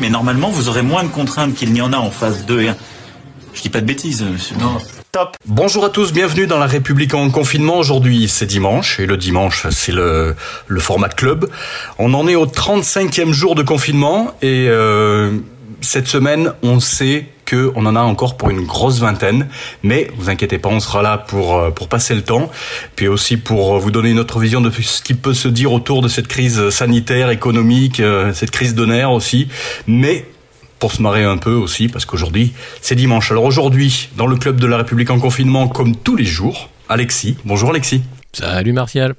Mais normalement, vous aurez moins de contraintes qu'il n'y en a en phase 2 et 1. Je dis pas de bêtises, monsieur. Non. Top. Bonjour à tous, bienvenue dans la République en confinement. Aujourd'hui, c'est dimanche et le dimanche, c'est le, le format club. On en est au 35e jour de confinement et euh, cette semaine, on sait que on en a encore pour une grosse vingtaine, mais vous inquiétez pas, on sera là pour euh, pour passer le temps, puis aussi pour vous donner une autre vision de ce qui peut se dire autour de cette crise sanitaire, économique, euh, cette crise de nerfs aussi, mais pour se marrer un peu aussi, parce qu'aujourd'hui, c'est dimanche. Alors aujourd'hui, dans le club de la République en confinement, comme tous les jours, Alexis. Bonjour Alexis. Salut Martial.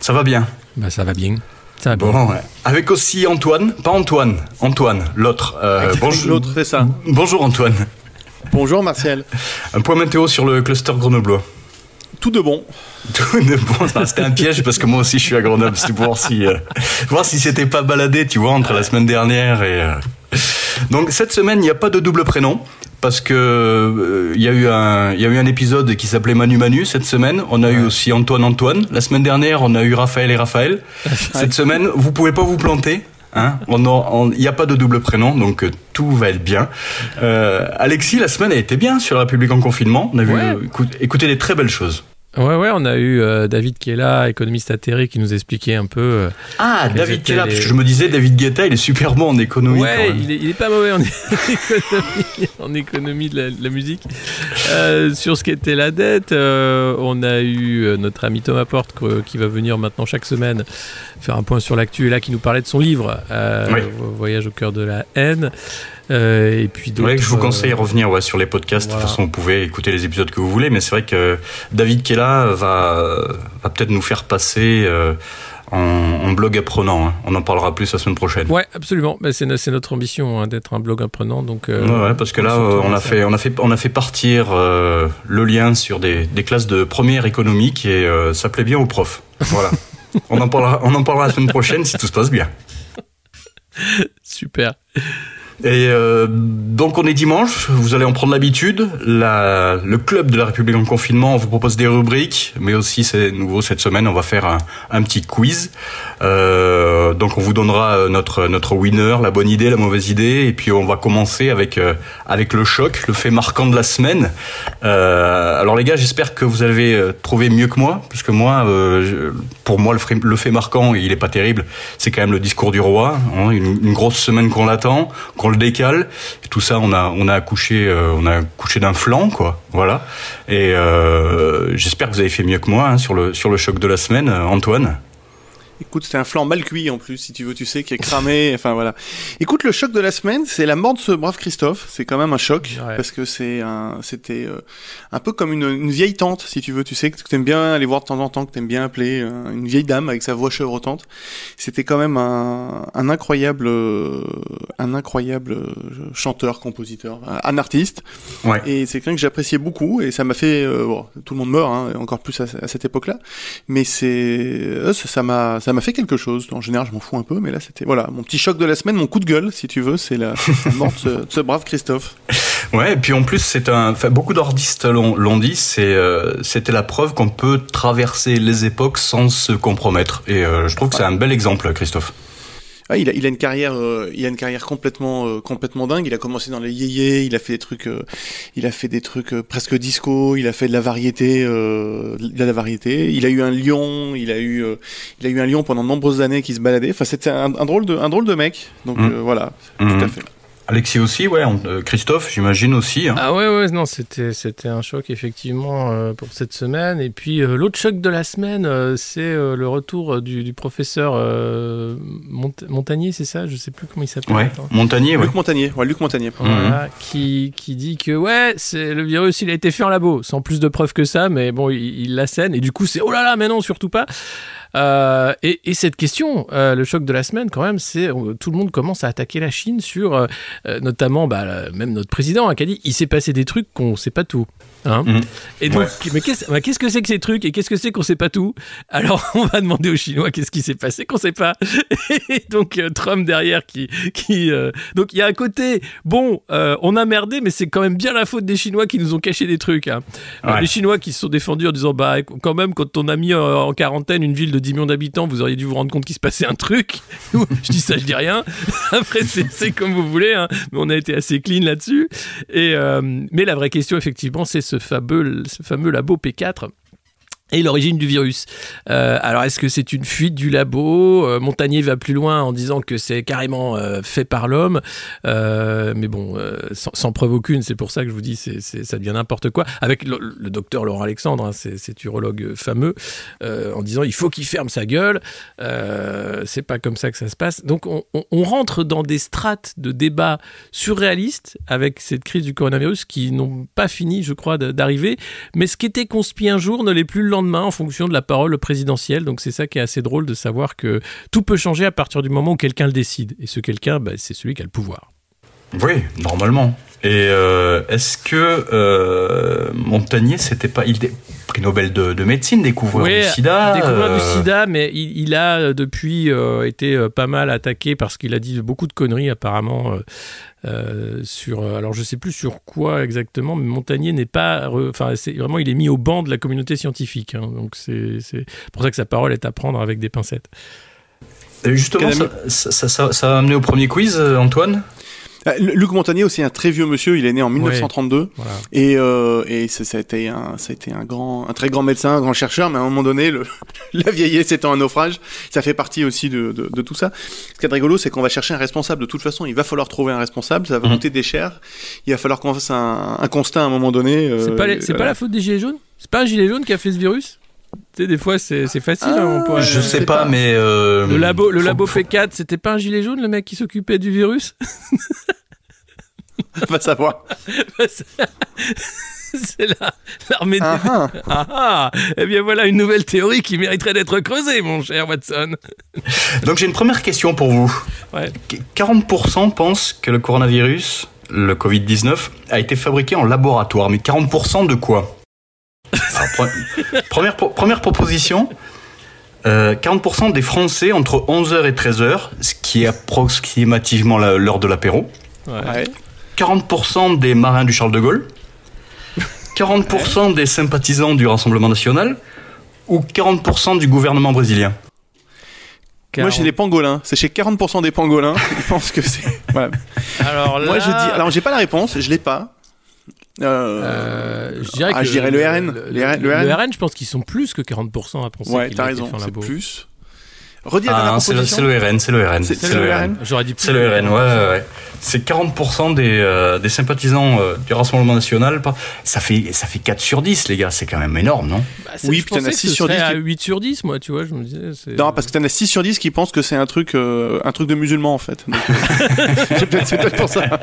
Ça va bien? Bah ça va bien. Ça va bon. Ouais. Avec aussi Antoine, pas Antoine, Antoine, l'autre. Euh, bonjour. L'autre, c'est ça. Bonjour Antoine. Bonjour Martial. Un point météo sur le cluster grenoblois. Tout de bon. Tout de bon. C'était un piège parce que moi aussi je suis à Grenoble. C'était pour voir si, euh, voir si c'était pas baladé, tu vois, entre la semaine dernière et. Euh... Donc cette semaine, il n'y a pas de double prénom parce que euh, il y a eu un il y a eu un épisode qui s'appelait Manu Manu cette semaine. On a ouais. eu aussi Antoine Antoine. La semaine dernière, on a eu Raphaël et Raphaël. cette semaine, vous pouvez pas vous planter. Hein il n'y a pas de double prénom, donc euh, tout va être bien. Euh, Alexis, la semaine a été bien sur la République en confinement. On a vu, Ouais. écoute, écouté des très belles choses. Ouais, ouais, on a eu euh, David qui est là, économiste atterré, qui nous expliquait un peu. euh, Ah, David qui est là, les- parce que je me disais, David Guetta, il est super bon en économie. quand Ouais, même. il est, il est pas mauvais en économie, en économie de la, de la musique. Euh, sur ce qu'était la dette, on a eu notre ami Thomas Porte qui va venir maintenant chaque semaine faire un point sur l'actu et là qui nous parlait de son livre Oui. Voyage au cœur de la haine. Euh, et puis Ouais, je vous conseille de euh, revenir ouais, sur les podcasts. voilà. De toute façon, vous pouvez écouter les épisodes que vous voulez, mais c'est vrai que David Kella va, va peut-être nous faire passer euh, en, en blog apprenant. hein. On en parlera plus la semaine prochaine. Ouais, absolument. C'est no- c'est notre ambition hein, d'être un blog apprenant. Donc, euh, Ouais, ouais, parce que là, on a fait, on a fait, on a fait partir euh, le lien sur des, des classes de première économique et euh, ça plaît bien aux profs. Voilà. on en parlera, on en parlera la semaine prochaine si tout se passe bien. Super. Et euh, donc on est dimanche, vous allez en prendre l'habitude. Le club de la République en confinement, on vous propose des rubriques, mais aussi c'est nouveau cette semaine, on va faire un, petit quiz. Euh, donc on vous donnera euh, notre notre winner, la bonne idée, la mauvaise idée, et puis on va commencer avec avec le choc, le fait marquant de la semaine. Alors les gars, j'espère que vous avez trouvé mieux que moi, parce que moi, pour moi le fait, le fait marquant, il est pas terrible. C'est quand même le discours du roi, hein, une, une grosse semaine qu'on l'attend, qu'on le décale. Et tout ça, on a on a accouché, euh, on a accouché d'un flanc, quoi. Voilà. Et euh, j'espère que vous avez fait mieux que moi hein, sur le sur le choc de la semaine, euh, Antoine. Écoute, c'était un flanc mal cuit en plus, si tu veux, tu sais, qui est cramé. enfin voilà. Écoute, le choc de la semaine, c'est la mort de ce brave Christophe. C'est quand même un choc Ouais. parce que c'est un, c'était euh, un peu comme une, une vieille tante, si tu veux, tu sais, que t'aimes bien aller voir de temps en temps, que t'aimes bien appeler euh, une vieille dame avec sa voix chevrotante. C'était quand même un, un incroyable, euh, un incroyable chanteur, compositeur, un artiste. Ouais. Et c'est quelqu'un que j'appréciais beaucoup et ça m'a fait, bon, tout le monde meurt, hein, encore plus à, à cette époque-là. Mais c'est, ça m'a, ça m'a fait quelque chose. En général, je m'en fous un peu, mais là, c'était, voilà, mon petit choc de la semaine, mon coup de gueule, si tu veux, c'est la, mort de ce, brave Christophe. Ouais, et puis en plus, c'est un. Enfin, beaucoup d'artistes l'ont l'ont dit. C'est euh, c'était la preuve qu'on peut traverser les époques sans se compromettre. Et euh, je trouve que c'est un bel exemple, Christophe. Ah, il a, il a une carrière, euh, il a une carrière complètement, euh, complètement dingue. Il a commencé dans les yéyés, il a fait des trucs, euh, il a fait des trucs euh, presque disco, il a fait de la variété, euh, de la variété. Il a eu un lion, il a eu, euh, il a eu un lion pendant de nombreuses années qui se baladait. Enfin, c'était un, un drôle de, un drôle de mec. Donc Mm. euh, voilà, Mhm. tout à fait. Alexis aussi, ouais. euh, Christophe, j'imagine aussi. hein. Ah ouais, ouais, non, c'était, c'était un choc effectivement euh, pour cette semaine. Et puis euh, l'autre choc de la semaine, euh, c'est euh, le retour du, du professeur euh, Mont- Montagnier, c'est ça? Je sais plus comment il s'appelle. Ouais. Montagnier, ouais. Luc Montagnier, ouais, Luc Montagnier. Voilà, qui, qui dit que ouais, c'est le virus, il a été fait en labo, sans plus de preuves que ça, mais bon, il, il l'assène et du coup c'est oh là là, mais non, surtout pas. Euh, et, et cette question, euh, le choc de la semaine quand même, c'est euh, tout le monde commence à attaquer la Chine sur, euh, notamment, bah, même notre président hein, qui a dit, il s'est passé des trucs qu'on sait pas tout. Hein Mhm. Et donc, mais qu'est-ce bah, qu'est-ce que c'est que ces trucs et qu'est-ce que c'est qu'on sait pas tout? Alors, on va demander aux Chinois qu'est-ce qui s'est passé qu'on sait pas. Et donc, Trump derrière qui, qui euh, donc il y a un côté bon, euh, on a merdé, mais c'est quand même bien la faute des Chinois qui nous ont caché des trucs. hein. Ouais. Les Chinois qui se sont défendus en disant bah quand même quand on a mis en quarantaine une ville de 10 millions d'habitants, vous auriez dû vous rendre compte qu'il se passait un truc. Je dis ça, je dis rien. Après c'est comme vous voulez, hein. mais on a été assez clean là-dessus. Euh, mais la vraie question effectivement, c'est ce fameux ce fameux labo P4 et l'origine du virus. Euh, alors, est-ce que c'est une fuite du labo? Euh, Montagnier va plus loin en disant que c'est carrément euh, fait par l'homme, mais bon, sans, preuve aucune. C'est pour ça que je vous dis, c'est, ça devient n'importe quoi. Avec le, docteur Laurent Alexandre, hein, c'est, c'est urologue fameux, en disant il faut qu'il ferme sa gueule. C'est pas comme ça que ça se passe. Donc, on, rentre dans des strates de débat surréalistes avec cette crise du coronavirus qui n'ont pas fini, je crois, d'arriver. Mais ce qui était conspi un jour ne l'est plus le en fonction de la parole présidentielle. Donc c'est ça qui est assez drôle de savoir que tout peut changer à partir du moment où quelqu'un le décide. Et ce quelqu'un, bah, c'est celui qui a le pouvoir. Oui, normalement. Et euh, est-ce que euh, Montagnier, c'était pas. Il est prix Nobel de, de médecine, découvreur Oui, du sida Découvreur du euh, sida, mais il, il a euh, depuis euh, été pas mal attaqué parce qu'il a dit beaucoup de conneries apparemment. euh, euh, sur alors je sais plus sur quoi exactement mais Montagnier n'est pas enfin c'est vraiment il est mis au banc de la communauté scientifique hein. donc c'est c'est pour ça que sa parole est à prendre avec des pincettes Et Justement, ça, ça, ça, ça- a amené au premier quiz, Antoine? Luc Montagnier aussi un très vieux monsieur, il est né en 1932 voilà et, euh, et ça, ça a été un, ça a été un grand, un très grand médecin, un grand chercheur, mais à un moment donné, le, la vieillesse étant un naufrage, ça fait partie aussi de, de, de tout ça. Ce qui est rigolo, c'est qu'on va chercher un responsable. De toute façon, il va falloir trouver un responsable, ça va Mhm. coûter des chers. Il va falloir qu'on fasse un, un constat à un moment donné. euh, c'est pas les- c'est pas la faute des gilets jaunes? C'est pas un gilet jaune qui a fait ce virus? Tu sais des fois c'est c'est facile hein, on pourrait- Je sais pas, pas. mais. euh, le labo le faut- labo faut- P4 c'était pas un gilet jaune le mec qui s'occupait du virus On va savoir. c'est la- l'armée des... Ah, ah. Ah ah Eh bien voilà une nouvelle théorie qui mériterait d'être creusée, mon cher Watson. Donc j'ai une première question pour vous. Ouais. 40% pensent que le coronavirus, le Covid-19, a été fabriqué en laboratoire. Mais 40% de quoi? Alors, pre- première, pro- première proposition. euh, 40% des Français entre 11h et 13h, ce qui est approximativement l'heure de l'apéro. Ouais. 40% des marins du Charles de Gaulle. 40% des sympathisants du Rassemblement national. Ou 40% du gouvernement brésilien. Moi, chez les pangolins, c'est chez 40% des pangolins. Ils pensent que c'est. Voilà. Alors là, Moi, je dis. Alors, j'ai pas la réponse, je l'ai pas. Euh, euh, je dirais, ah, que je dirais le RN. Le, RN, le le RN. RN, je pense qu'ils sont plus que 40% à penser Ouais, t'as raison, c'est plus. Redis la Ah, c'est le, le RN, c'est le RN. C'est- c'est le RN. J'aurais dit plus C'est le RN, ouais, ouais, ouais. C'est 40% des, euh, des sympathisants euh, du Rassemblement National. Ça fait, ça fait 4 sur 10, les gars, c'est quand même énorme, non? Bah, Oui, puis t'en as pensais que six ce sur serait 10 à qui- 8 sur 10, moi, tu vois, je me disais. c'est- Non, parce que t'en as 6 sur 10 qui pensent que c'est un truc, euh, un truc de musulman en fait. Donc, euh, c'est peut-être c'est peut-être pour ça.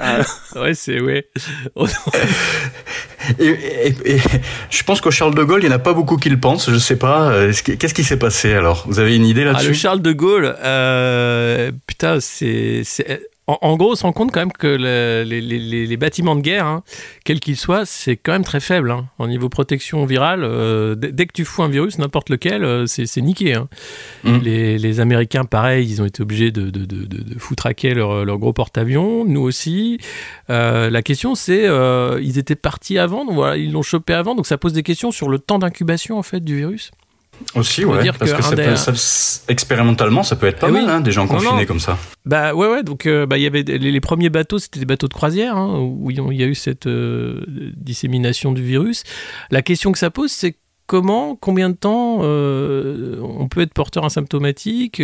Ah, Ouais, c'est. Ouais. et, et- et je pense qu'au Charles de Gaulle, il n'y en a pas beaucoup qui le pensent, je sais pas. Euh, est-ce que- Qu'est-ce qui s'est passé alors? Vous avez une idée Ah, le là-dessus Charles de Gaulle, euh, putain, c'est. En, en gros, on se rend compte quand même que le- les, les- les- les bâtiments de guerre, hein, quels qu'ils soient, c'est quand même très faible. hein. Au niveau protection virale, euh, dès, que tu fous un virus, n'importe lequel, euh, c'est niqué. hein. Mm. Les, les Américains, pareil, ils ont été obligés de, de, de, de, de foutraquer leur, leur gros porte-avions. Nous aussi. Euh, la question, c'est, ils étaient partis avant, donc voilà, ils l'ont chopé avant, donc ça pose des questions sur le temps d'incubation en fait du virus. Aussi, ouais. dire parce que que ça un des- peut- ça- s- expérimentalement, ça peut être pas Eh mal, oui. hein, des gens confinés non. comme ça. Bah ouais ouais donc euh, bah il y avait les, les premiers bateaux c'était des bateaux de croisière hein, où il y a- il y a eu cette euh, dissémination du virus. La question que ça pose c'est comment, combien de temps on peut être porteur asymptomatique,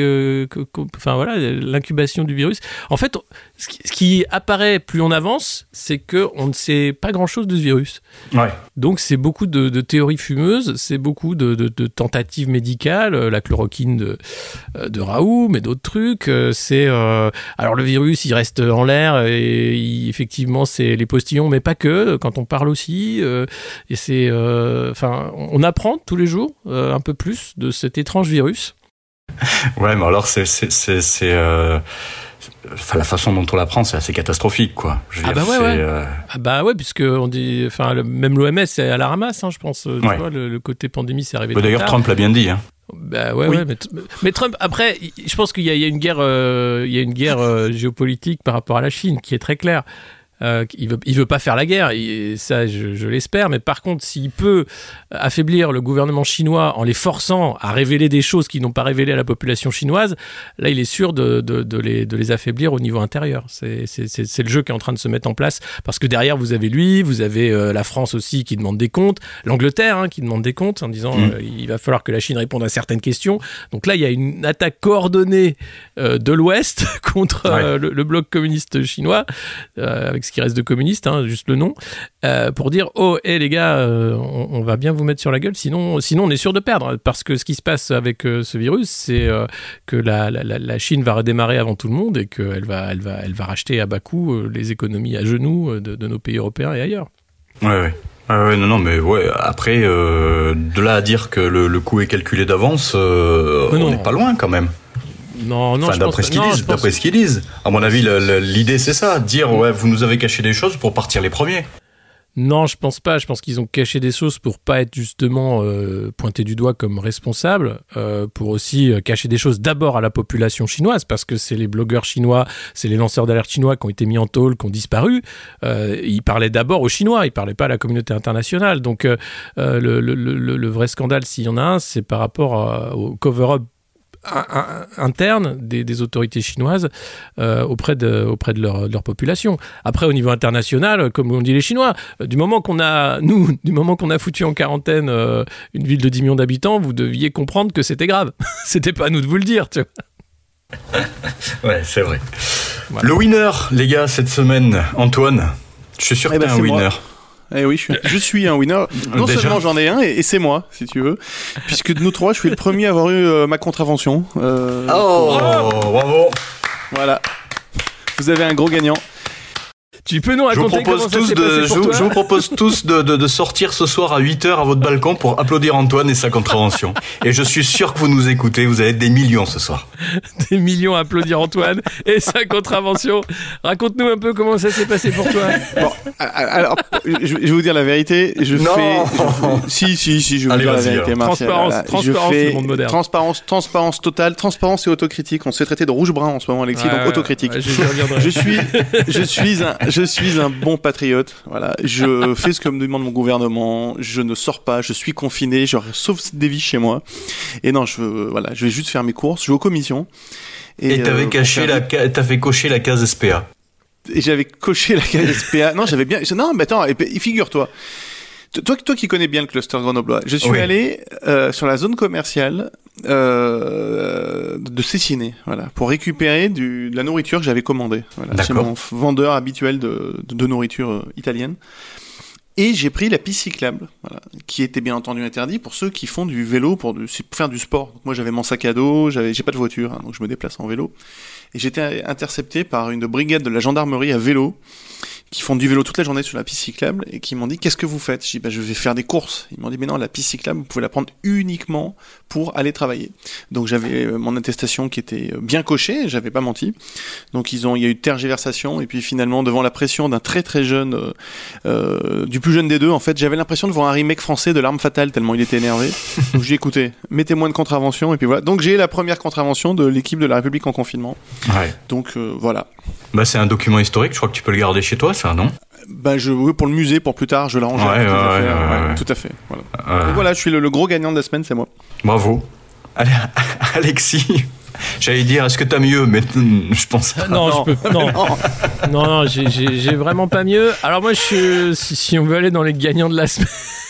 enfin voilà, l'incubation du virus. En fait, ce qui, apparaît plus on avance, c'est que on ne sait pas grand-chose de ce virus. Ouais. Donc c'est beaucoup de, théories fumeuses, c'est beaucoup de, tentatives médicales, la chloroquine de, de Raoult, mais d'autres trucs. C'est alors le virus, il reste en l'air et effectivement c'est les postillons, mais pas que. Quand on parle aussi, et c'est, enfin, on apprend tous les jours un peu plus de cet étrange virus. Ouais, mais alors c'est euh, enfin la façon dont on l'apprend, c'est assez catastrophique, quoi. ah bah ouais, euh, ah bah ouais, puisque on dit, enfin même l'OMS est à la ramasse, hein, je pense. Tu vois, le, côté pandémie, c'est arrivé. Bah, D'ailleurs, Trump l'a bien dit. Hein. Bah ouais, ouais mais, Trump, après, je pense qu'il y, a une guerre, euh, il y a une guerre géopolitique par rapport à la Chine qui est très claire. Euh, il veut, il veut pas faire la guerre, et ça je, l'espère, mais par contre s'il peut affaiblir le gouvernement chinois en les forçant à révéler des choses qu'ils n'ont pas révélées à la population chinoise, là il est sûr de, de, les, de les, affaiblir au niveau intérieur. C'est le jeu qui est en train de se mettre en place, parce que derrière vous avez lui, vous avez euh, la France aussi qui demande des comptes, l'Angleterre hein, qui demande des comptes en disant mmh. euh, il va falloir que la Chine réponde à certaines questions. Donc là il y a une attaque coordonnée de l'Ouest contre le, le, bloc communiste chinois, avec ce qui reste de communiste, hein, juste le nom, euh, pour dire oh, hé les gars, euh, on, va bien vous mettre sur la gueule, sinon, sinon on est sûr de perdre. Parce que ce qui se passe avec euh, ce virus, c'est que la, la, Chine va redémarrer avant tout le monde et qu'elle va, elle va, elle va racheter à bas coût les économies à genoux de, nos pays européens et ailleurs. Ouais, ouais. non, non, mais ouais, après, de là à dire que le, le coût est calculé d'avance, on n'est pas loin quand même. Non, non, d'après ce qu'ils disent, d'après ce qu'ils disent. À mon avis, l'idée c'est ça, dire ouais, vous nous avez caché des choses pour partir les premiers. Non, je pense pas. Je pense qu'ils ont caché des choses pour pas être justement euh, pointés du doigt comme responsables, euh, pour aussi euh, cacher des choses d'abord à la population chinoise, parce que c'est les blogueurs chinois, c'est les lanceurs d'alerte chinois qui ont été mis en tôle, qui ont disparu. ils parlaient d'abord aux Chinois, ils parlaient pas à la communauté internationale. Donc le, le, le, le, vrai scandale, s'il y en a un, c'est par rapport au cover-up interne des, autorités chinoises euh, auprès de, auprès de leur, leur, population. Après, au niveau international, comme on dit les Chinois, euh, du moment qu'on a, nous, du moment qu'on a foutu en quarantaine euh, une ville de 10 millions d'habitants, vous deviez comprendre que c'était grave. c'était pas à nous de vous le dire, tu vois. ouais, c'est vrai. Le winner, les gars, cette semaine, Antoine. Je suis sûr eh que ben, un winner. Eh oui, je suis, un winner. Non seulement j'en ai un, et, c'est moi, si tu veux. Puisque de nous trois, je suis le premier à avoir eu euh, ma contravention. Euh, oh, bravo Voilà. Vous avez un gros gagnant. Tu peux nous raconter comment ça s'est passé pour je, vous propose tous de, de, de, sortir ce soir à 8h à votre balcon pour applaudir Antoine et sa contravention. et je suis sûr que vous nous écoutez, vous avez des millions ce soir. des millions à applaudir Antoine et sa contravention. Raconte-nous un peu comment ça s'est passé pour toi. Bon, alors, je, vais vous dire la vérité. Je non. fais. Si, si, si, je vais vous dire la vérité, Martial. Transparence, transparence fais... le monde moderne. Transparence, transparence totale, transparence et autocritique. On se fait traiter de rouge-brun en ce moment, Alexis, donc autocritique. je suis, je suis un, je suis un bon patriote. Voilà, je fais ce que me demande mon gouvernement. Je ne sors pas. Je suis confiné. Je sauve des vies chez moi. Et non, je voilà, je vais juste faire mes courses. Je vais aux commissions. Et t'avais euh, caché la, t'as fait cocher la case SPA. Et j'avais coché la case SPA. non, j'avais bien. Non, mais attends. Figure-toi. Toi, toi qui connais bien le cluster grenoblois, je suis allé euh, sur la zone commerciale euh, de Cessiné, voilà, pour récupérer du, de la nourriture que j'avais commandée, voilà, chez mon vendeur habituel de, de, nourriture euh, italienne. Et j'ai pris la piste cyclable, voilà, qui était bien entendu interdit pour ceux qui font du vélo pour, du, pour faire du sport. moi j'avais mon sac à dos, j'avais, j'ai pas de voiture, hein, donc je me déplace en vélo. Et j'étais intercepté par une brigade de la gendarmerie à vélo qui font du vélo toute la journée sur la piste cyclable et qui m'ont dit qu'est-ce que vous faites? Je dis bah, je vais faire des courses. Ils m'ont dit mais non la piste cyclable vous pouvez la prendre uniquement pour aller travailler. Donc j'avais euh, mon attestation qui était euh, bien cochée, j'avais pas menti. Donc ils ont il y a eu tergiversation et puis finalement devant la pression d'un très très jeune euh, du plus jeune des deux en fait j'avais l'impression de voir un remake français de l'arme fatale tellement il était énervé. Donc j'ai écouté mettez-moi une contravention et puis voilà. Donc j'ai la première contravention de l'équipe de la République en confinement. Ouais. Donc voilà. Bah c'est un document historique, je crois que tu peux le garder chez toi ça, non bah, je, oui, pour le musée, pour plus tard, je. Ouais, ouais, tout, à fait. Voilà. voilà, je suis le, gros gagnant de la semaine, c'est moi. Bravo. Allez, Alexis. J'allais dire, est-ce que t'as mieux? Mais je pense pas. Non, non. je peux non. non, non, j'ai vraiment pas mieux. Alors moi, je, si, si on veut aller dans les gagnants de la semaine,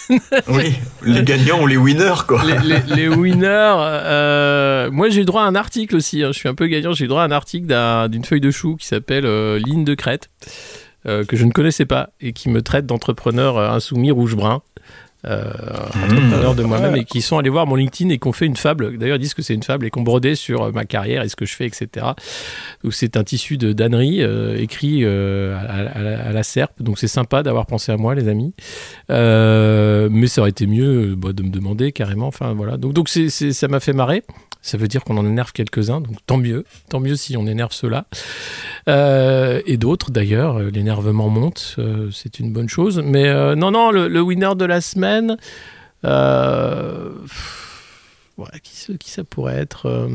oui, les gagnants ou les winners, quoi. Les, les, les winners, euh, moi j'ai eu droit à un article aussi, hein. je suis un peu gagnant, j'ai eu droit à un article d'une feuille de chou qui s'appelle euh, Ligne de crête, euh, que je ne connaissais pas et qui me traite d'entrepreneur euh, insoumis rouge-brun euh, entrepreneurs de moi-même et qui sont allés voir mon LinkedIn et qui ont fait une fable. D'ailleurs, ils disent que c'est une fable et qu'on brodé sur euh, ma carrière et ce que je fais, etc. Donc c'est un tissu de d'ânerie euh, écrit euh, à, à, à, la serpe. Donc c'est sympa d'avoir pensé à moi, les amis. Euh, mais ça aurait été mieux bah, de me demander carrément. Enfin voilà. Donc donc c'est, c'est ça m'a fait marrer. Ça veut dire qu'on en énerve quelques-uns, donc tant mieux, tant mieux si on énerve ceux-là. Euh, et d'autres d'ailleurs, l'énervement monte, euh, c'est une bonne chose. Mais euh, non, non, le, winner de la semaine, euh, ouais, qui, qui, ça pourrait être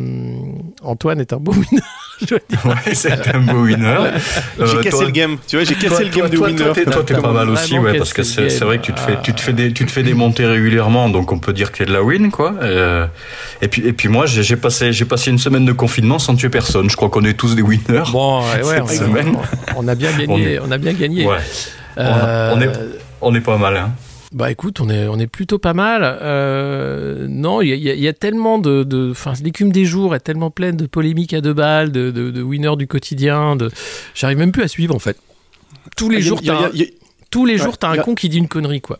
Antoine est un beau winner. ouais, c'est un beau winner. j'ai cassé toi, le game, tu vois, j'ai cassé toi, le game toi, de winner. Toi, t'es pas mal aussi, ouais, parce que c'est vrai que tu te fais, tu te fais des, tu te fais démonter régulièrement, donc on peut dire que t'es de la win, quoi. Euh, et puis, et puis moi, j'ai passé, j'ai passé une semaine de confinement sans tuer personne. Je crois qu'on est tous des winners. Bon, ouais, ouais, on, semaine. on, a bien gagné, on, est, on a bien gagné. Ouais. Euh, on, est, on est pas mal, hein. Bah écoute, on est, on est plutôt pas mal. Euh, non, il y, y, y, a tellement de... Enfin, l'écume des jours est tellement pleine de polémiques à deux balles, de, de, de winners du quotidien. De... J'arrive même plus à suivre en fait. Tous les jours, t'as tous les jours, t'as un con qui dit une connerie, quoi.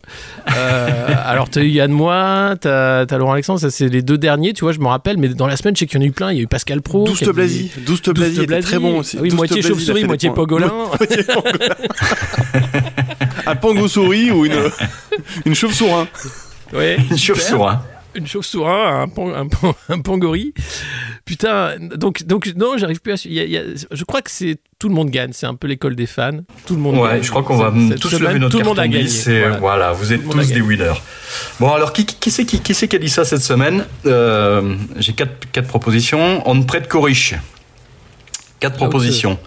Euh, alors, t'as eu Yann Moix, t'as as Laurent Alexandre, ça c'est les deux derniers, tu vois, je me rappelle, mais dans la semaine, je sais qu'il y en a eu plein. Il y a eu Pascal Pro. Douste Blasi. Douste Blasi, très bon aussi. Ah oui, moitié chauve-souris, moitié pangolin. un pango-souris ou une, une chauve-sourin. Ouais, une chauve-sourin. Une chauve-sourin, un, pan, un, pan, un pangori. Putain, donc, donc non, j'arrive plus à. Y a, y a, je crois que c'est tout le monde gagne. C'est un peu l'école des fans. Tout le monde. Ouais, gagne. je crois qu'on va tous semaine, lever notre tout le monde a gagné. Voilà. voilà. vous êtes tous des winners. Bon, alors qui, qui c'est qui, qui, qui, a dit ça cette semaine? Euh, J'ai quatre, quatre propositions. On ne prête qu'aux riches. Quatre propositions.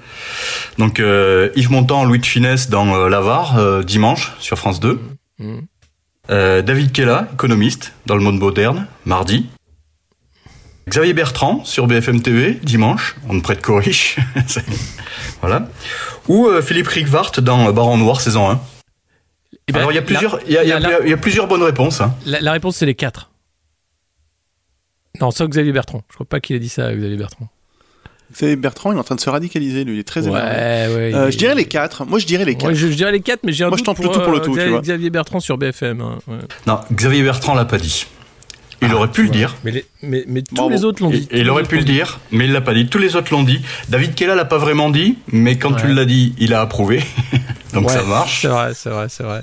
Donc euh, Yves Montand, Louis de Finesse dans euh, L'Avare, euh, dimanche, sur France 2. Mmh. Euh, David Kella, économiste, dans Le Monde Moderne, mardi. Xavier Bertrand, sur BFM TV, dimanche, on ne prête qu'aux riches. voilà. Ou euh, Philippe Rigvart dans Baron Noir, saison 1. Eh ben, Alors, il y, a plusieurs, il, y a, il, y a, la, il y a plusieurs bonnes réponses. Hein. La, la réponse, c'est les quatre. Non, sauf Xavier Bertrand. Je crois pas qu'il ait dit ça, Xavier Bertrand. Xavier Bertrand, il est en train de se radicaliser, lui, il est très ouais, énervé. Ouais, euh, je dirais les quatre. Moi, je dirais les quatre. Ouais, je, je, dirais les quatre, mais j'ai un Moi, je tente le tout pour le tout. Xavier, tu vois. Xavier Bertrand sur BFM. Hein, ouais. Non, Xavier Bertrand l'a pas dit. Il ah, aurait pu le dire. Mais, les, mais, mais tous bon, les autres l'ont dit. Et il aurait pu le dire, mais il l'a pas dit. Tous les autres l'ont dit. David Kella l'a pas vraiment dit, mais quand ouais. tu l'as dit, il a approuvé. Donc ouais, ça marche. C'est vrai, c'est vrai, c'est vrai.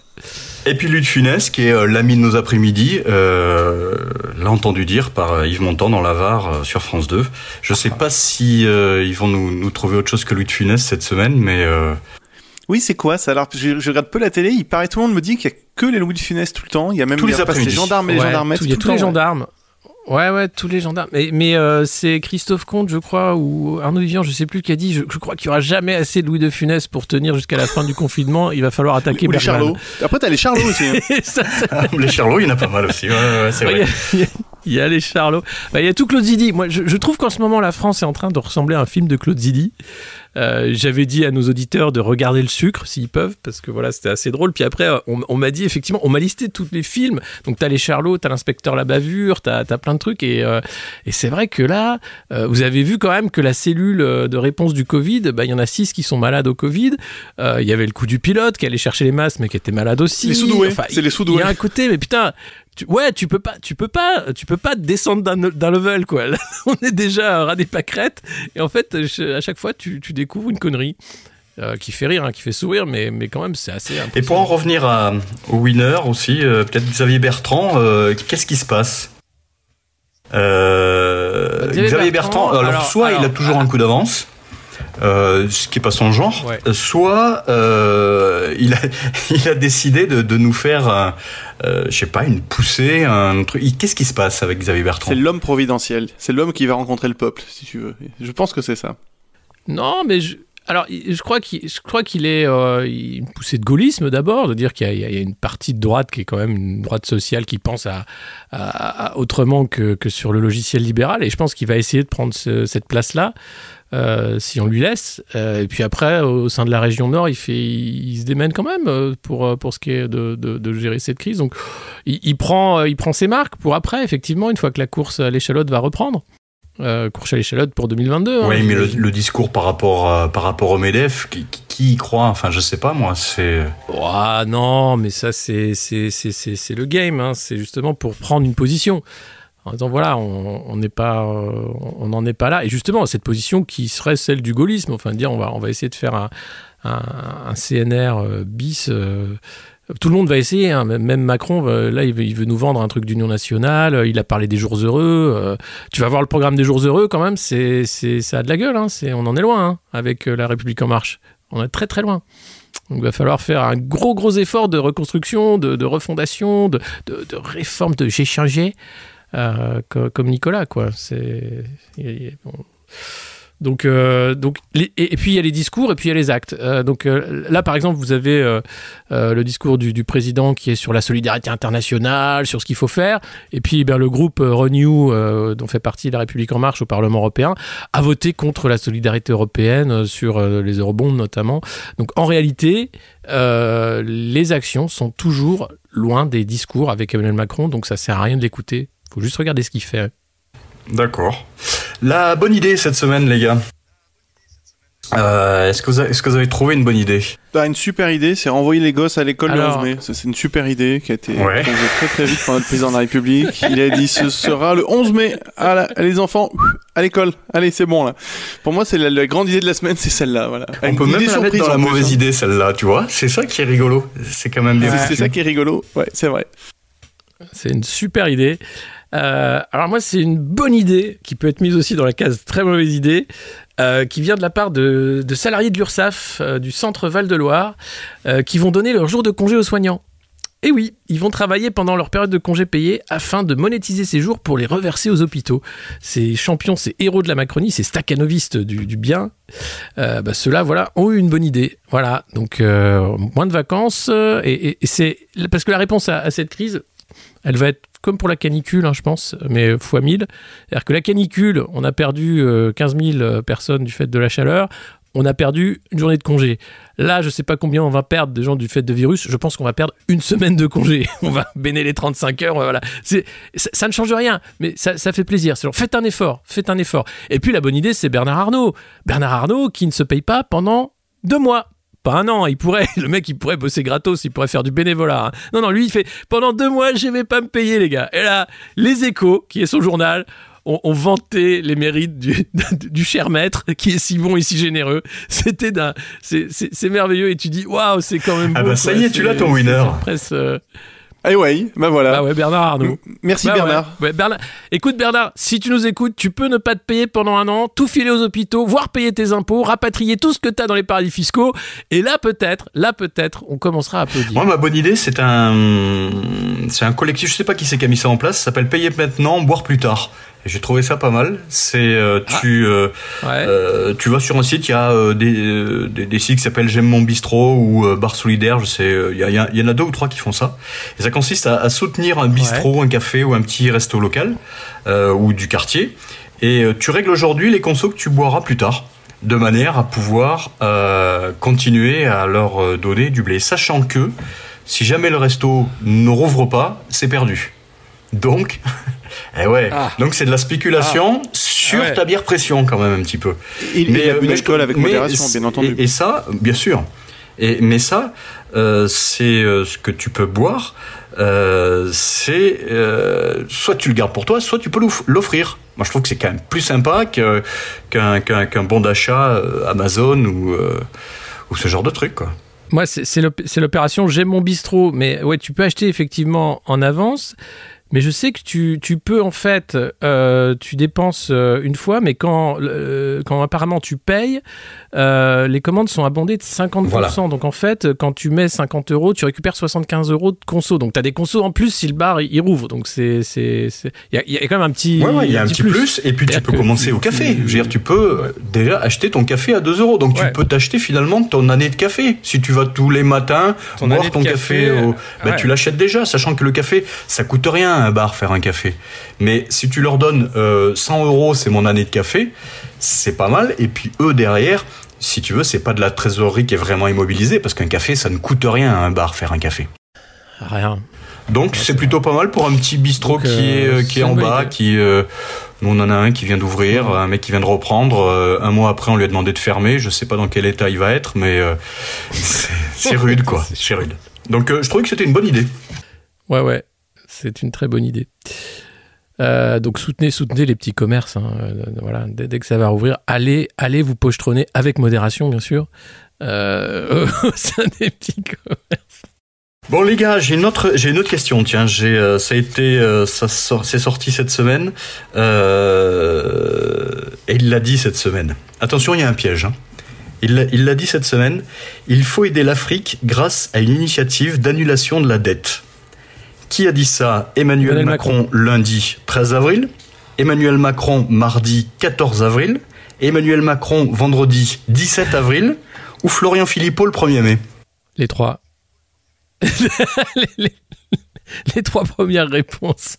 Et puis Luc Funès, qui est euh, l'ami de nos après-midi, euh, l'a entendu dire par Yves Montand dans l'Avare euh, sur France 2. Je sais pas si euh, ils vont nous, nous, trouver autre chose que Luc Funès cette semaine, mais... Euh, oui, c'est quoi ça? Alors, je, je, regarde peu la télé, il paraît tout le monde me dit qu'il y a que les Louis de Funès tout le temps. Il y a même tous les, les gendarmes et les ouais, gendarmettes. Il y a tous les gendarmes. Ouais, ouais, tous les gendarmes. Mais, mais euh, c'est Christophe Comte, je crois, ou Arnaud Vivian, je sais plus, qui a dit je, je crois qu'il n'y aura jamais assez de Louis de Funès pour tenir jusqu'à la fin du confinement. Il va falloir attaquer ou les Charlots. Après, t'as les Charlots aussi. Hein. ça, ça... les Charlots, il y en a pas mal aussi. Ouais, ouais, c'est vrai. Il y, a, il y a les Charlots. Bah, il y a tout Claude Zidi. Moi, je, je trouve qu'en ce moment, la France est en train de ressembler à un film de Claude Zidi. Euh, J'avais dit à nos auditeurs de regarder le sucre s'ils peuvent, parce que voilà, c'était assez drôle. Puis après, on, on m'a dit effectivement, on m'a listé tous les films. Donc t'as les Charlots, t'as l'inspecteur la bavure, t'as as plein de trucs. Et, euh, et c'est vrai que là, euh, vous avez vu quand même que la cellule de réponse du Covid, bah, il y en a six qui sont malades au Covid. Il y avait le coup du pilote qui allait chercher les masques, mais qui était malade aussi. Les sous-doués. Enfin, c'est les sous-doués. Il y a un côté, mais putain. Tu, ouais, tu peux pas, tu peux pas, tu peux pas descendre d'un level quoi. Là, on est déjà ras des pâquerettes et en fait, à chaque fois, tu, tu découvres une connerie. Euh, qui fait rire, hein, qui fait sourire, mais, mais quand même, c'est assez. Et pour en revenir à, au winner aussi, euh, peut-être Xavier Bertrand, euh, qu'est-ce qui se passe? Euh, Xavier, Bertrand, alors, alors soit alors, il a toujours un coup d'avance, euh, ce qui est pas son genre, ouais. soit euh, il, a, il a décidé de, de nous faire, un, euh, je sais pas, une poussée, un truc. Qu'est-ce qui se passe avec Xavier Bertrand C'est l'homme providentiel, c'est l'homme qui va rencontrer le peuple, si tu veux. Je pense que c'est ça. Non, mais je... alors, je crois qu'il, je crois qu'il est euh, une poussée de gaullisme d'abord, de dire qu'il y, y a une partie de droite qui est quand même une droite sociale qui pense à, à- à autrement que, que sur le logiciel libéral, et je pense qu'il va essayer de prendre ce- cette place-là. euh, si on lui laisse, Euh, et puis après, au sein de la région Nord, il, fait, il, se démène quand même euh, pour, euh, pour ce qui est de, de, de gérer cette crise. Donc, il, il prend, euh, il prend ses marques pour après, effectivement, une fois que la course à l'échalote va reprendre. Euh, course à l'échalote pour 2022. hein, Oui, mais le, discours par rapport, à- par rapport au MEDEF, qui, y croit? Enfin, je sais pas, moi, c'est... Ah non, mais ça c'est c'est c'est c'est c'est le game. hein. C'est justement pour prendre une position. En disant voilà, on n'est pas, euh, on n'en est pas là. Et justement, cette position qui serait celle du gaullisme, enfin dire on va on va essayer de faire un un, un CNR euh, bis. euh, tout le monde va essayer, hein. même Macron, euh, là, il veut, nous vendre un truc d'union nationale, euh, il a parlé des jours heureux. euh, tu vas voir le programme des jours heureux, quand même, c'est, ça a de la gueule, hein. on en est loin hein, avec la République En Marche. On est très très loin. Donc il va falloir faire un gros gros effort de reconstruction, de, refondation, de, réforme, de j'ai changé, co- comme Nicolas, quoi. Donc, euh, donc et, puis il y a les discours et puis il y a les actes. Euh, donc euh, là, par exemple, vous avez le discours du, président qui est sur la solidarité internationale, sur ce qu'il faut faire. Et puis ben, le groupe Renew, dont fait partie la République en marche au Parlement européen, a voté contre la solidarité européenne sur les eurobonds notamment. Donc en réalité, les actions sont toujours loin des discours avec Emmanuel Macron. Donc ça sert à rien de l'écouter. faut juste regarder ce qu'il fait. D'accord. La bonne idée cette semaine, les gars. Euh, est-ce que, vous avez- est-ce que vous avez trouvé une bonne idée? Une super idée, c'est renvoyer les gosses à l'école Alors- le 11 mai. Ça, c'est une super idée qui a été Ouais. posée très très vite par notre président de la République. Il a dit ce sera le 11 mai. Là, les enfants, à l'école. Allez, c'est bon là. Pour moi, c'est la, la grande idée de la semaine, c'est celle-là. Voilà. On Une peut même la mettre dans la mauvaise hein. idée, celle-là, tu vois C'est ça qui est rigolo. C'est quand même des C'est- C'est ça qui est rigolo. Ouais, c'est vrai. C'est une super idée. Euh, alors moi, c'est une bonne idée qui peut être mise aussi dans la case très mauvaise idée, euh, qui vient de la part de, de salariés de l'URSSAF euh, du centre Val-de-Loire, euh, qui vont donner leur jour de congé aux soignants. Et oui, ils vont travailler pendant leur période de congé payé afin de monétiser ces jours pour les reverser aux hôpitaux. Ces champions, ces héros de la Macronie, ces staccanovistes du, bien, bah, ceux-là, voilà, ont eu une bonne idée. Voilà, donc moins de vacances. et c'est parce que la réponse à- à cette crise, elle va être comme pour la canicule, hein, je pense, mais fois 1000. C'est-à-dire que la canicule, on a perdu euh, 15 000 personnes du fait de la chaleur, on a perdu une journée de congé. Là, je sais pas combien on va perdre des gens du fait de virus, je pense qu'on va perdre une semaine de congé. On va béner les 35 heures, voilà. Ça, ne change rien, mais ça, fait plaisir. Faites un effort, faites un effort. Et puis la bonne idée, c'est Bernard Arnault. Bernard Arnault qui ne se paye pas pendant deux mois pas un an, il pourrait, le mec il pourrait bosser gratos, il pourrait faire du bénévolat. hein. Non, non, lui il fait pendant deux mois je vais pas me payer les gars. Et là, les échos, qui est son journal, ont, vanté les mérites du, du cher maître qui est si bon et si généreux. C'était d'un, c'est, merveilleux et tu dis waouh, c'est quand même. Ah beau, bah, ça quoi. y est, tu l'as, ton winner. euh, Eh ouais, bah voilà. bah ouais, Bernard Arnault. Merci Bah. Bernard. Ouais, Bernard. Écoute Bernard, si tu nous écoutes, tu peux ne pas te payer pendant un an, tout filer aux hôpitaux, voire payer tes impôts, rapatrier tout ce que tu as dans les paradis fiscaux. Et là peut-être, là peut-être, on commencera à applaudir. Moi, ma bonne idée, c'est un, c'est un collectif. Je sais pas qui c'est qui a mis ça en place. Ça s'appelle Payer maintenant, boire plus tard. J'ai trouvé ça pas mal. C'est euh, tu, euh, Ouais. euh, tu vas sur un site, il y a euh, des, euh, des, des sites qui s'appellent J'aime mon bistrot ou euh, Bar solidaire. Je sais, euh, il y, a- en a deux ou trois qui font ça. Et ça consiste à, à soutenir un bistrot, un café ou un petit resto local euh, ou du quartier. Et euh, tu règles aujourd'hui les consos que tu boiras plus tard de manière à pouvoir euh, continuer à leur euh, donner du blé, sachant que si jamais le resto ne rouvre pas, c'est perdu. Donc, eh ouais, Ah. donc c'est de la spéculation sur Ah ouais. ta bière pression quand même un petit peu. Il, il a euh, avec mais modération, bien entendu. Et, et ça, bien sûr. Et, mais ça, euh, c'est euh, ce que tu peux boire. euh, c'est euh, soit tu le gardes pour toi, soit tu peux l'off- l'offrir. Moi, je trouve que c'est quand même plus sympa qu'un bon d'achat Amazon ou euh, ou ce genre de truc, quoi. Moi, c'est c'est l'op- c'est l'opération J'aime mon bistrot. Mais ouais, tu peux acheter effectivement en avance. Mais je sais que tu, tu peux en fait, euh, tu dépenses euh, une fois, mais quand, euh, quand apparemment tu payes, euh, les commandes sont abondées de 50%. Voilà. Donc en fait, quand tu mets 50 euros, tu récupères 75 euros de conso. Donc tu as des consos en plus si le bar il, il rouvre. Donc c'est, il y a, il y a quand même un petit, Ouais, ouais, il y a un petit plus. Et puis tu peux commencer tu- au café. Je veux dire, tu peux déjà acheter ton café à 2 euros. Donc Ouais. tu peux t'acheter finalement ton année de café. Si tu vas tous les matins Ton boire ton café, café, au- bah, ouais. tu l'achètes déjà, sachant que le café, ça coûte rien à un bar faire un café. Mais si tu leur donnes euh, 100 euros, c'est mon année de café, c'est pas mal. Et puis eux derrière, si tu veux, c'est pas de la trésorerie qui est vraiment immobilisée, parce qu'un café, ça ne coûte rien à un bar faire un café. Rien. Donc c'est plutôt pas mal pour un petit bistrot Donc, qui est euh, euh, qui est en bas, idée. qui euh, nous on en a un qui vient d'ouvrir, un mec qui vient de reprendre. euh, un mois après on lui a demandé de fermer. Je sais pas dans quel état il va être, mais euh, c'est rude quoi, c'est rude. Donc euh, je trouvais que c'était une bonne idée. Ouais, ouais, c'est une très bonne idée. Euh, donc soutenez, soutenez les petits commerces. hein. Euh, voilà, dès, dès que ça va rouvrir, allez, allez vous pochetronner avec modération, bien sûr, euh, au sein des petits commerces. Bon les gars, j'ai une autre question. Tiens, j'ai ça a été c'est sorti cette semaine et il l'a dit cette semaine. Attention, il y a un piège. hein. Il l'a dit cette semaine. Il faut aider l'Afrique grâce à une initiative d'annulation de la dette. Qui a dit ça Emmanuel Emmanuel Macron, lundi 13 avril, Emmanuel Macron mardi 14 avril, Emmanuel Macron vendredi 17 avril ou Florian Philippot le 1er mai. Les trois. les, les- les trois premières réponses.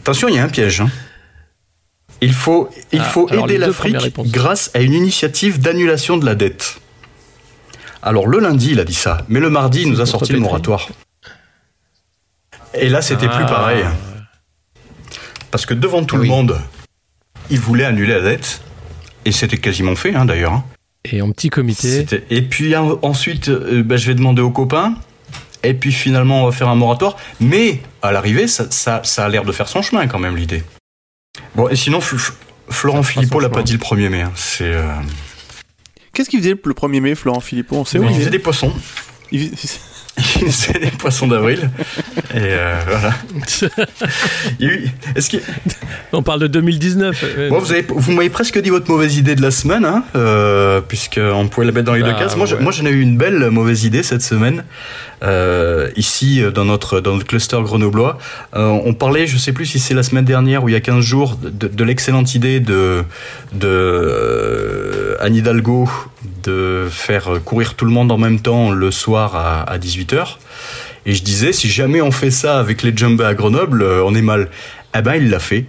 Attention, il y a un piège. hein. Il faut, il Ah, faut aider l'Afrique grâce à une initiative d'annulation de la dette. Alors le lundi, il a dit ça, mais le mardi, il nous a sorti le moratoire. Et là, c'était plus Ah. pareil. Parce que devant tout Oui. le monde, il voulait annuler la dette. Et c'était quasiment fait, hein, d'ailleurs. hein. Et en petit comité. Et puis en- ensuite, euh, bah, je vais demander aux copains. Et puis finalement, on va faire un moratoire. Mais à l'arrivée, ça, ça, ça a l'air de faire son chemin quand même, l'idée. Bon, et sinon, F- F- Florent Philippot l'a pas dit le 1er mai. hein. C'est, euh, Qu'est-ce qu'il faisait le 1er mai, Florent Philippot? On sait où il il faisait des poissons. Il- Faisait des poissons d'avril. Et euh, voilà. Est-ce On parle de 2019. euh, Bon, vous avez- vous m'avez presque dit votre mauvaise idée de la semaine, hein, euh, puisqu'on pouvait la mettre dans les deux Bah, cases. Moi, je- ouais. moi, j'en ai eu une belle mauvaise idée cette semaine. Euh, ici, dans notre, dans notre cluster grenoblois, on parlait, je sais plus si c'est la semaine dernière ou il y a 15 jours, de, de l'excellente idée de, de Anne Hidalgo de faire courir tout le monde en même temps le soir à, à 18h. Et je disais, si jamais on fait ça avec les jumbés à Grenoble, euh, on est mal. Eh ben, il l'a fait.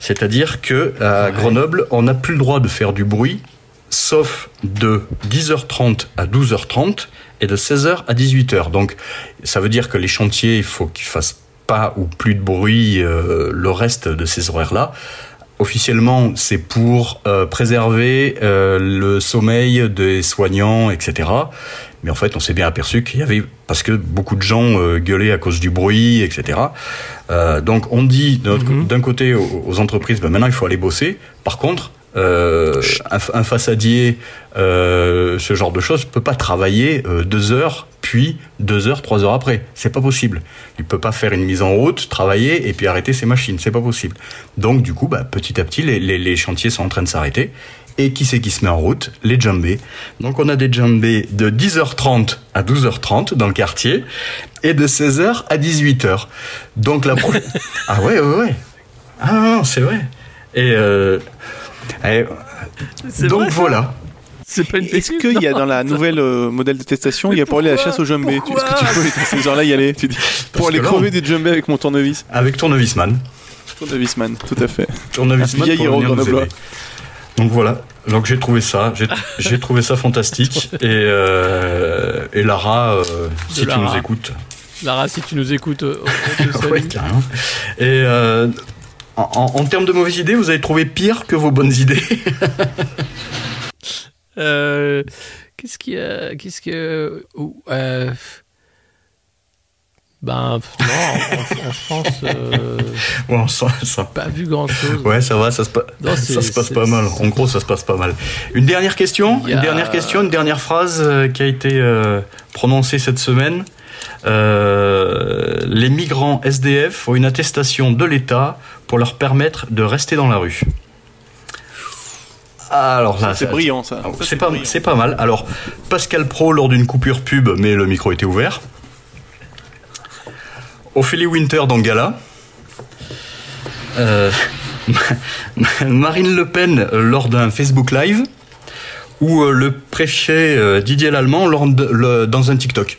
C'est-à-dire que à Ouais. Grenoble, on n'a plus le droit de faire du bruit, sauf de 10h30 à 12h30 et de 16h à 18h. Donc, ça veut dire que les chantiers, il faut qu'ils fassent pas ou plus de bruit euh, le reste de ces horaires-là. Officiellement, c'est pour euh, préserver euh, le sommeil des soignants, etc. Mais en fait, on s'est bien aperçu qu'il y avait parce que beaucoup de gens euh, gueulaient à cause du bruit, etc. Donc, on dit d'un Mhm. côté aux, aux entreprises, ben maintenant il faut aller bosser. Par contre, euh, un, un façadier, euh, ce genre de choses, peut pas travailler euh, deux heures, puis deux heures, trois heures après. C'est pas possible. Il peut pas faire une mise en route, travailler et puis arrêter ses machines. C'est pas possible. Donc du coup, bah, petit à petit, les, les, les chantiers sont en train de s'arrêter. Et qui c'est qui se met en route? Les jambés. Donc on a des jambés de 10h30 à 12h30 dans le quartier et de 16h à 18h. Donc la pro- Ah ouais, ouais, ouais. Ah non, c'est vrai. Et, euh, et- C'est donc vrai, voilà. C'est pas une Est-ce qu'il y a dans la nouvelle euh, modèle de testation, il y a pour aller à la chasse aux jumbés Tu- Est-ce que tu Pourquoi peux dans ces heures-là y aller Tu dis, Pour aller que là, crever des jumbés avec mon tournevis. Avec Tournevisman. Tournevisman, tout à fait. Tournevisman Vieil pour héros venir nous grenoblois. aider. Donc voilà. Donc j'ai trouvé ça, j'ai- j'ai trouvé ça fantastique. Et, euh, et Lara, euh, si tu nous écoutes, Lara, si tu nous écoutes, euh, on te salue. ouais, carrément. Et euh, en, en- en termes de mauvaises idées, vous avez trouvé pire que vos bonnes idées. Euh, qu'est-ce qu'il y a Qu'est-ce que. euh, ben, non, en, en France, euh, bon, ça, ça- pas vu grand-chose. ouais, ça va, ça se, pa- Non, ça se passe pas mal. En gros, ça se passe pas mal. Une dernière question, a- une dernière question, une dernière phrase euh, qui a été prononcée cette semaine. Euh, les migrants SDF ont une attestation de l'État pour leur permettre de rester dans la rue. Alors là, C'est brillant ça. ah, C'est pas, brillant. c'est pas mal. Alors, Pascal Pro lors d'une coupure pub, mais le micro était ouvert. Ophélie Winter dans Gala. Euh, Marine Le Pen lors d'un Facebook Live. Ou euh, le préfet euh, Didier Lallemand lors de- le- dans un TikTok.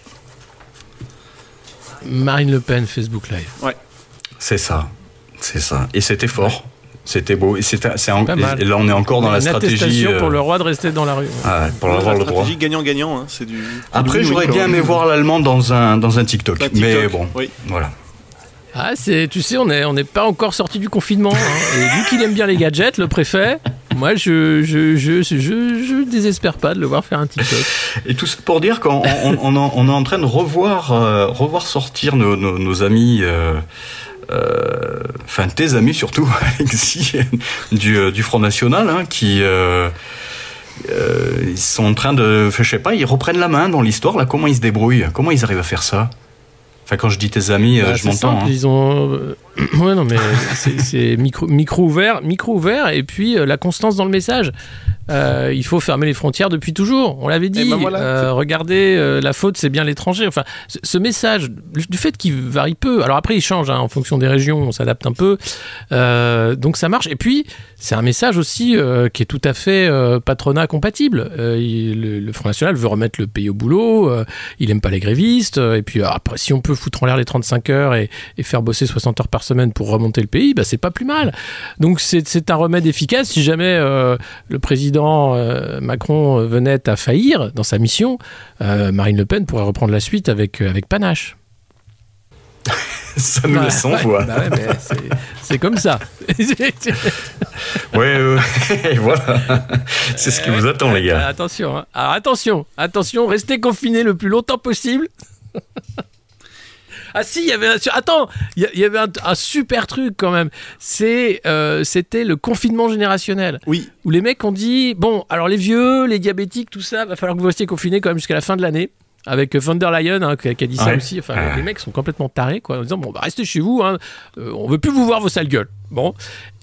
Marine Le Pen, Facebook Live. C'est ça. C'est ça. Et c'était fort. C'était beau. Et, c'est en- là, on est encore dans la Une stratégie. attestation euh, pour le droit de rester dans la rue. ah, pour La avoir le droit. stratégie gagnant-gagnant, hein, c'est du. Après, j'aurais bien aimé voir l'allemand dans un, dans un TikTok. Un TikTok, Mais bon, oui. voilà. Ah, c'est, tu sais, on n'est on n'est pas encore sorti du confinement. hein. Et vu qu'il aime bien les gadgets, le préfet, moi, je je, je, je, je désespère pas de le voir faire un TikTok. Et tout ça pour dire qu'on on, on, en- on est en train de revoir, euh, revoir sortir nos, nos, nos amis, euh, enfin tes amis surtout, Alexis, du, euh, du Front National, hein, qui euh, euh, ils sont en train de, je sais pas, ils reprennent la main dans l'histoire. Là, comment ils se débrouillent? Comment ils arrivent à faire ça? Enfin, quand je dis tes amis, euh, Bah, je m'entends. hein. Ils ont. ouais, non, mais c'est, micro, micro ouvert, micro ouvert, et puis euh, la constance dans le message. Euh, il faut fermer les frontières depuis toujours. On l'avait dit. ben voilà, Euh, regardez, la faute, c'est bien l'étranger. Enfin, ce, message, du fait qu'il varie peu. Alors après, il change hein, en fonction des régions. On s'adapte un peu. Donc ça marche. Et puis, c'est un message aussi qui est tout à fait patronat compatible. Il- le, le Front National veut remettre le pays au boulot. il aime pas les grévistes. et puis après, si on peut foutre en l'air les 35 heures et, et faire bosser 60 heures par semaine pour remonter le pays, bah, c'est pas plus mal. Donc c'est un remède efficace. Si jamais euh, le président euh, Macron euh, venait à faillir dans sa mission, euh, Marine Le Pen pourrait reprendre la suite avec, euh, avec panache. Ça nous laisse voix. bah ouais, mais c'est- comme ça. Ouais, ouais, et voilà. C'est ce qui vous attend, les gars. Attention, hein. Alors, attention, attention, restez confinés le plus longtemps possible. Ah si, il y avait un, attends, il y a- il y avait un, un super truc quand même. C'est, euh, c'était le confinement générationnel. Oui. Où les mecs ont dit, bon, alors les vieux, les diabétiques, tout ça, va falloir que vous restiez confinés quand même jusqu'à la fin de l'année. Avec von der Leyen hein, qui, a, dit ça Ouais. aussi. Enfin, Ouais. les mecs sont complètement tarés, quoi, en disant bon, bah, restez chez vous, hein, euh, on veut plus vous voir vos sales gueules. Bon.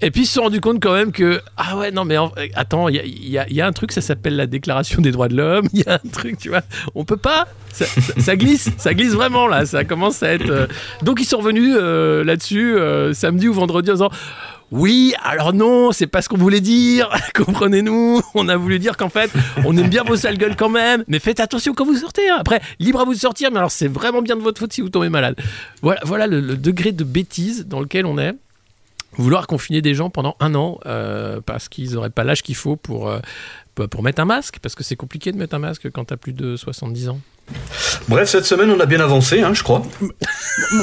Et puis ils se sont rendus compte quand même que ah ouais non mais en- euh, attends il y a, il y a- il y a un truc ça s'appelle la Déclaration des droits de l'homme. Il y a un truc tu vois, on peut pas. Ça, ça- ça glisse, ça glisse vraiment là. Ça commence à être. euh, Donc ils sont revenus euh, là-dessus euh, samedi ou vendredi en disant. Oui, alors non, c'est pas ce qu'on voulait dire, comprenez-nous. On a voulu dire qu'en fait, on aime bien vos sales gueules quand même, mais faites attention quand vous sortez. hein. Après, libre à vous de sortir, mais alors c'est vraiment bien de votre faute si vous tombez malade. Voilà, le, degré de bêtise dans lequel on est. Vouloir confiner des gens pendant un an euh, parce qu'ils n'auraient pas l'âge qu'il faut pour, euh, pour mettre un masque, parce que c'est compliqué de mettre un masque quand t'as plus de 70 ans. Bref, cette semaine, on a bien avancé, hein, je crois.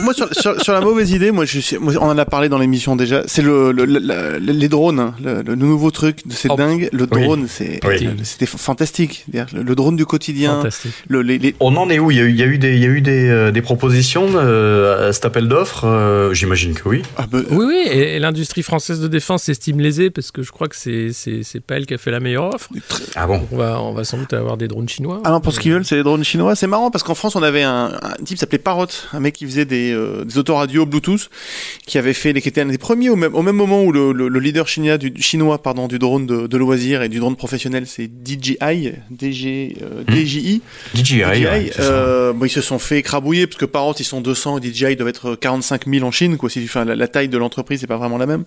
moi, sur, sur, sur la mauvaise idée, moi, je suis, moi, on en a parlé dans l'émission déjà. C'est le, le- le- le- les drones, hein, le, le nouveau truc, c'est Oh. dingue. Le Oui. drone, c'est, Oui. c'était fantastique. Le, le drone du quotidien. Fantastique. Le, les, les- On en est où? Il y, a eu, il y a eu des, il y a eu des, euh, des propositions euh, à cet appel d'offres euh, J'imagine que oui. ah, bah, Oui, oui, et, et l'industrie française de défense s'estime lésée parce que je crois que c'est, c'est, c'est pas elle qui a fait la meilleure offre. Ah bon? On va, on va sans doute avoir des drones chinois. Ah non, pour ce qu'ils veulent, c'est les drones chinois. C'est marrant parce qu'en France, on avait un, un type qui s'appelait Parrot, un mec qui faisait des, euh, des autoradios Bluetooth, qui avait fait, qui était un des premiers au même, au même moment où le, le, le leader chinois du, chinois, pardon, du drone de, de loisirs et du drone professionnel, c'est DJI, DG, euh, DJI. DJI, DJI, ouais, euh, bon, ils se sont fait écrabouiller parce que Parrot ils sont 200 et DJI doivent être 45 000 en Chine quoi. Si, enfin, la, la taille de l'entreprise c'est pas vraiment la même.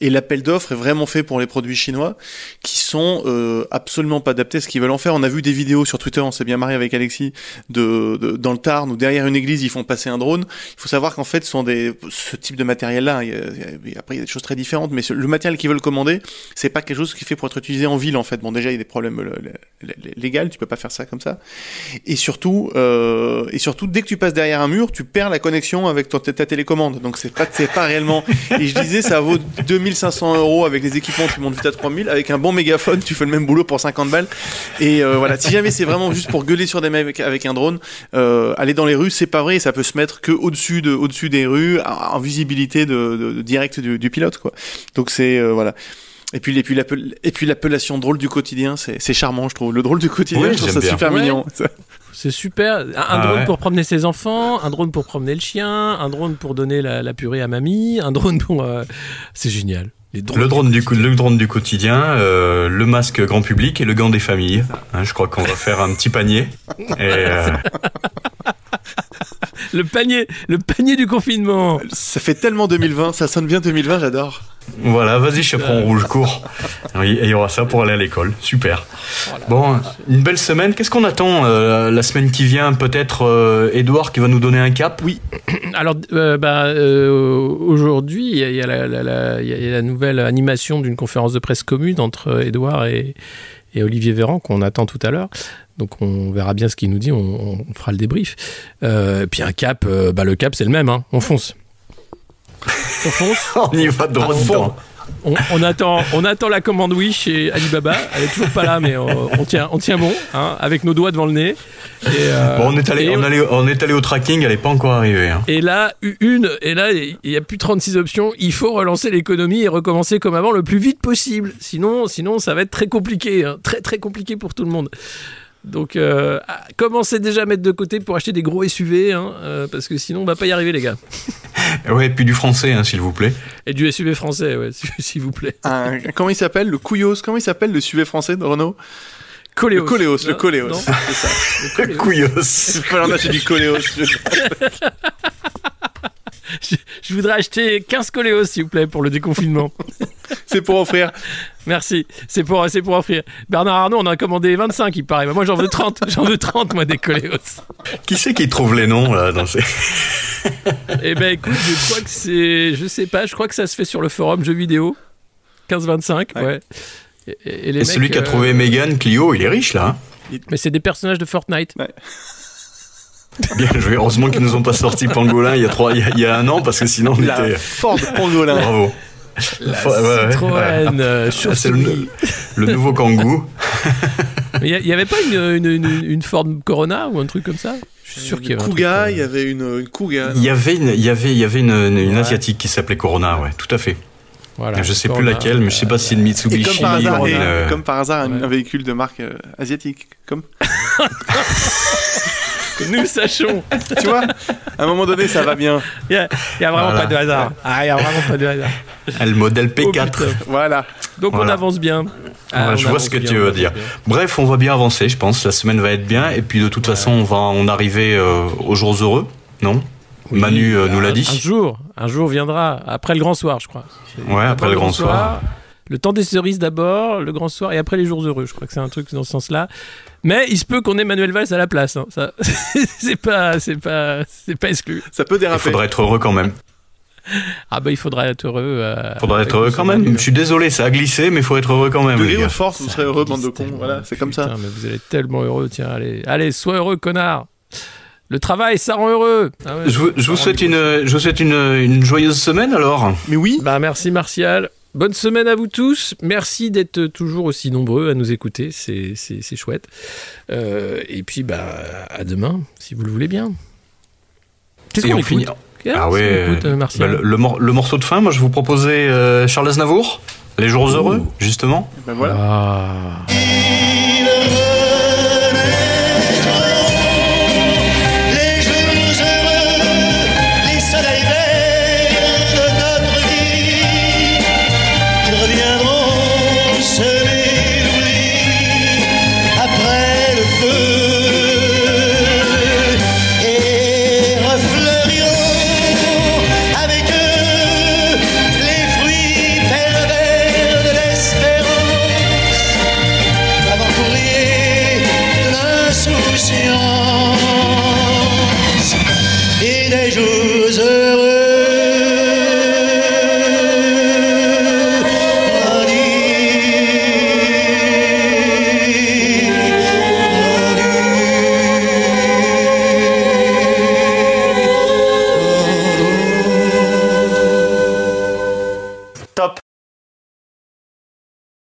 Et l'appel d'offres est vraiment fait pour les produits chinois qui sont euh, absolument pas adaptés à ce qu'ils veulent en faire. On a vu des vidéos sur Twitter, on s'est bien marié avec Alexis, de, dans le Tarn où derrière une église ils font passer un drone. Il faut savoir qu'en fait ce sont des ce type de matériel là. Il y a- il y a- après il y a des choses très différentes, mais ce- le matériel qu'ils veulent commander c'est pas quelque chose qui fait pour être utilisé en ville en fait. Bon déjà il y a des problèmes euh, lé- lé- légaux, tu peux pas faire ça comme ça. Et surtout, euh, et surtout, dès que tu passes derrière un mur, tu perds la connexion avec ta télécommande. Donc c'est pas, c'est pas réellement. Et je disais, ça vaut 2500 euros avec les équipements, tu montes vite à 3000. Avec un bon mégaphone, tu fais le même boulot pour 50 balles. Et euh, voilà, si jamais c'est vraiment juste pour gueuler sur des mecs avec, un drone, euh, aller dans les rues, c'est pas vrai. Ça peut se mettre que au-dessus de, au-dessus des rues, en visibilité de, de- de direct du, du pilote, quoi. Donc c'est euh, voilà. Et puis, et puis, l'appel- et puis l'appellation drôle du quotidien, c'est c'est charmant, je trouve. Le drôle du quotidien, Oui, je trouve ça bien. super Ouais. mignon. C'est super. Un, un Ah drone ouais. pour promener ses enfants, un drone pour promener le chien, un drone pour donner la, la purée à mamie, un drone pour. euh, C'est génial. Les drones Le drone du, le drone du quotidien, euh, le masque grand public et le gant des familles. Hein, je crois qu'on va faire un petit panier. Et, euh, Le panier, le panier du confinement. Ça fait tellement 2020, ça sonne bien 2020, j'adore. voilà, vas-y, chaperon rouge, cours. Oui, et il y aura ça pour aller à l'école. Super. Voilà. Bon, une belle semaine. Qu'est-ce qu'on attend euh, la semaine qui vient? Peut-être euh, Edouard qui va nous donner un cap? Oui. Alors, euh, bah, euh, aujourd'hui, il y a, y la, y a nouvelle animation d'une conférence de presse commune entre Edouard et, et Olivier Véran qu'on attend tout à l'heure. Donc, on verra bien ce qu'il nous dit, on, on fera le débrief. Euh, et puis, un cap, euh, bah, le cap, c'est le même, hein, on fonce. On fonce. On y va droit dedans. On, on attend, on attend la commande Wish et Alibaba. Elle est toujours pas là, mais on, on tient, on tient bon, hein, avec nos doigts devant le nez. Et, euh, Bon, on est allé, et- on, allé- on est allé au tracking, elle n'est pas encore arrivée. hein. Et là, une, et là, il n'y a plus 36 options. Il faut relancer l'économie et recommencer comme avant le plus vite possible. Sinon, sinon ça va être très compliqué. hein. Très, très compliqué pour tout le monde. Donc, euh, ah, commencez déjà à mettre de côté pour acheter des gros SUV, hein, euh, parce que sinon, on va pas y arriver, les gars. Ouais, puis du français, hein, s'il vous plaît. Et du SUV français, ouais, s'il vous plaît. Un- comment il s'appelle Le Couillos Comment il s'appelle le SUV français de Renault Coléos. Le Coléos, le Non, Coléos. non. C'est ça. Le Coléos. Couillos. Il va falloir en acheter du Coléos. Je, je voudrais acheter 15 Coléos, s'il vous plaît, pour le déconfinement. C'est pour offrir. Merci, c'est pour, c'est pour offrir. Bernard Arnault, on a commandé 25, il paraît. Moi, j'en veux 30. J'en veux 30, moi, des Coléos. Qui c'est qui trouve les noms là dans ces... Eh ben, écoute, je crois que c'est. Je sais pas, je crois que ça se fait sur le forum jeux vidéo. 15-25, ouais. Ouais. Et, et- et les Et celui qui a euh, trouvé Megan, Clio, il est riche là. hein. Mais c'est des personnages de Fortnite. Bien joué. Heureusement qu'ils nous ont pas sorti Pangolin il y a trois, il y a, il y a un an parce que sinon on La était. Ford Pangolin. Bravo. La ouais, ouais, Citroën, euh, Ah, c'est chauve-souris. le, le nouveau Kangoo. Mais il y, avait pas une, une, une- une Ford Corona ou un truc comme ça? Je suis sûr qu'il y avait un truc Kuga, comme- il y avait une, une Kuga. Il y avait une, il y avait, il y avait une, une- une Ouais. asiatique qui s'appelait Corona, ouais, tout à fait. Voilà, je sais plus laquelle, mais je sais pas si c'est une Et Mitsubishi comme par hasard, ou et une, euh, comme par hasard un, ouais. un véhicule de marque euh, asiatique. Comme, Que nous sachions. tu vois, à un moment donné, ça va bien. Il y a, il y a vraiment Voilà. pas de hasard. Ah, il y a vraiment pas de hasard. le modèle Oh, P4. putain. Voilà. Donc on avance bien. Ah, on je vois ce que bien, tu veux dire. bien. Bref, on va bien avancer, je pense. La semaine va être bien. Et puis de toute façon, on va en arriver euh, aux jours heureux, non? Oui, Manu euh, nous l'a dit. Un jour, un jour viendra, après le grand soir, je crois. Ouais, après le grand soir. Le temps des cerises d'abord, le grand soir et après les jours heureux. Je crois que c'est un truc dans ce sens-là. Mais il se peut qu'on ait Manuel Valls à la place. hein. Ça, c'est pas, c'est pas, c'est pas exclu. Ça peut Il déraper. faudra être heureux quand même. Ah bah il faudra être heureux. euh, Il faudra être heureux quand même. Je suis désolé, ça a glissé, mais il faut être heureux quand même. De force, vous serez heureux, bande de cons. Voilà, c'est comme ça. Mais vous allez être tellement heureux. Tiens, allez, allez, sois heureux, connard. Le travail, ça rend heureux. Ah ouais, Je vous, ça je vous rend souhaite une, je vous souhaite une, une joyeuse semaine alors. Mais oui, Bah merci Martial. Bonne semaine à vous tous. Merci d'être toujours aussi nombreux à nous écouter. C'est, c'est, c'est chouette. Euh, et puis bah à demain, si vous le voulez bien. Qu'est-ce Et qu'on on écoute finit. Qu'est-ce Ah ouais. écoute, euh, bah, Martial le, le mor- le morceau de fin, moi je vous proposais euh, Charles Aznavour, Les jours heureux, justement. ben voilà. Ah.